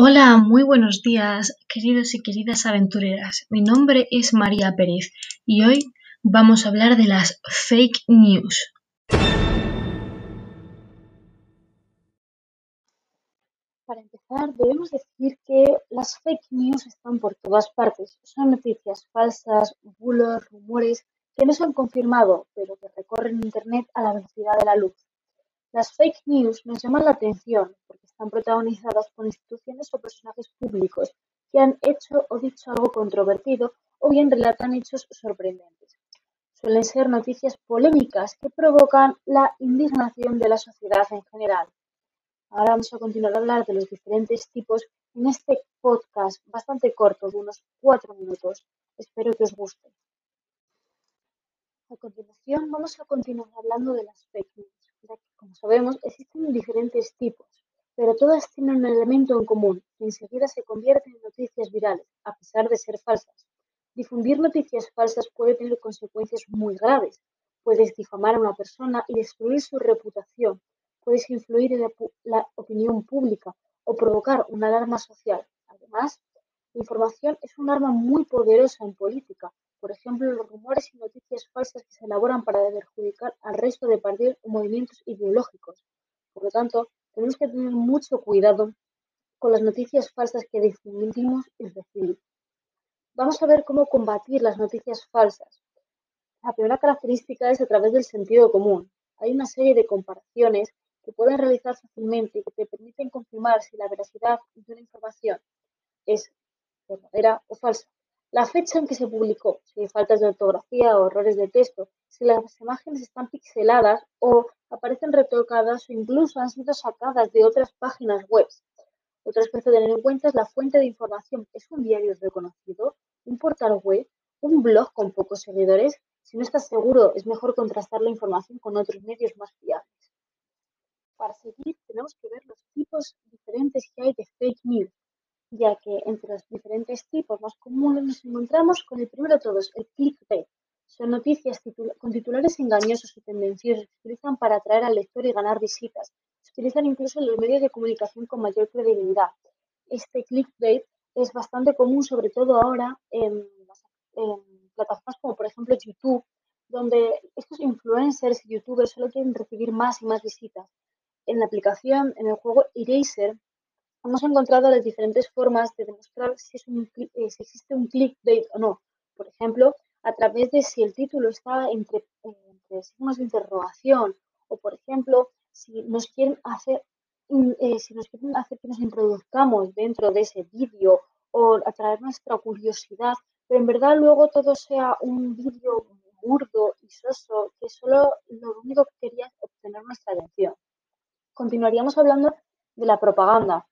Hola, muy buenos días, queridos y queridas aventureras. Mi nombre es María Pérez y hoy vamos a hablar de las fake news. Para empezar, debemos decir que las fake news están por todas partes. Son noticias falsas, bulos, rumores que no se han confirmado, pero que recorren Internet a la velocidad de la luz. Las fake news nos llaman la atención porque están protagonizadas por instituciones o personajes públicos que han hecho o dicho algo controvertido o bien relatan hechos sorprendentes. Suelen ser noticias polémicas que provocan la indignación de la sociedad en general. Ahora vamos a continuar a hablar de los diferentes tipos en este podcast bastante corto, de unos cuatro minutos. Espero que os guste. A continuación vamos a continuar hablando de las fake news, ya que como sabemos existen diferentes tipos pero todas tienen un elemento en común, que enseguida se convierten en noticias virales, a pesar de ser falsas. Difundir noticias falsas puede tener consecuencias muy graves. Puedes difamar a una persona y destruir su reputación. Puedes influir en la, opinión pública o provocar una alarma social. Además, la información es un arma muy poderosa en política. Por ejemplo, los rumores y noticias falsas que se elaboran para perjudicar al resto de partidos o movimientos ideológicos. Por lo tanto, tenemos que tener mucho cuidado con las noticias falsas que difundimos y recibimos. Vamos a ver cómo combatir las noticias falsas. La primera característica es a través del sentido común. Hay una serie de comparaciones que pueden realizar fácilmente y que te permiten confirmar si la veracidad de una información es verdadera o falsa. La fecha en que se publicó, si hay faltas de ortografía o errores de texto, si las imágenes están pixeladas o aparecen retocadas o incluso han sido sacadas de otras páginas web. Otro aspecto a tener en cuenta es la fuente de información. ¿Es un diario reconocido? ¿Un portal web? ¿Un blog con pocos seguidores? Si no estás seguro, es mejor contrastar la información con otros medios más fiables. Para seguir, tenemos que ver los tipos diferentes que hay de fake news, ya que entre los diferentes tipos más comunes nos encontramos con el primero de todos, el clickbait. Son noticias con titulares engañosos y tendenciosos que se utilizan para atraer al lector y ganar visitas. Se utilizan incluso en los medios de comunicación con mayor credibilidad. Este clickbait es bastante común, sobre todo ahora en, plataformas como por ejemplo YouTube, donde estos influencers y youtubers solo quieren recibir más y más visitas. En la aplicación, en el juego Eraser, hemos encontrado las diferentes formas de demostrar si, es un, eh, si existe o no. Por ejemplo, a través de si el título está entre, signos de interrogación o, por ejemplo, si nos quieren hacer, eh, si nos quieren hacer que nos introduzcamos dentro de ese vídeo o atraer nuestra curiosidad, pero en verdad luego todo sea un vídeo burdo y soso que solo lo único que quería es obtener nuestra atención. Continuaríamos hablando de la propaganda.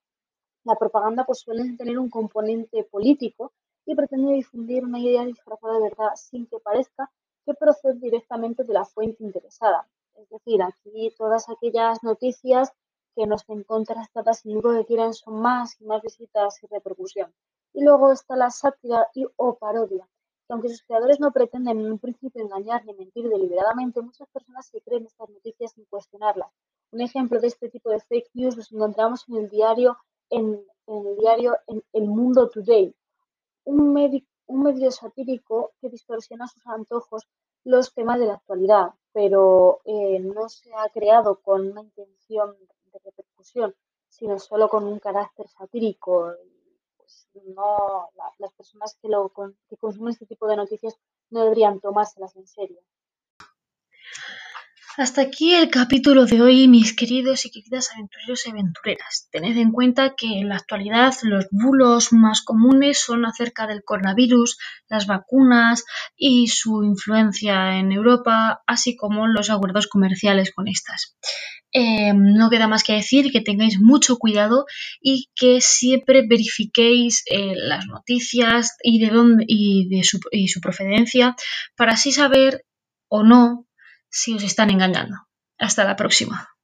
La propaganda pues suele tener un componente político y pretende difundir una idea disfrazada de verdad sin que parezca que procede directamente de la fuente interesada. Es decir, aquí todas aquellas noticias que no estén contrastadas y lo único que quieren son más y más visitas y repercusión. Y luego está la sátira y o parodia, que aunque sus creadores no pretenden en un principio engañar ni mentir deliberadamente, muchas personas se creen estas noticias sin cuestionarlas. Un ejemplo de este tipo de fake news los encontramos en el diario en, en el diario en El Mundo Today, un medio satírico que distorsiona sus antojos los temas de la actualidad, pero eh, no se ha creado con una intención de repercusión, sino solo con un carácter satírico. Pues no, las personas que, lo, que consumen este tipo de noticias no deberían tomárselas en serio. Hasta aquí el capítulo de hoy, mis queridos y queridas aventureros y aventureras. Tened en cuenta que en la actualidad los bulos más comunes son acerca del coronavirus, las vacunas y su influencia en Europa, así como los acuerdos comerciales con estas. Eh, no queda más que decir que tengáis mucho cuidado y que siempre verifiquéis eh, las noticias y de dónde y de su, y su procedencia para así saber o no si os están engañando. Hasta la próxima.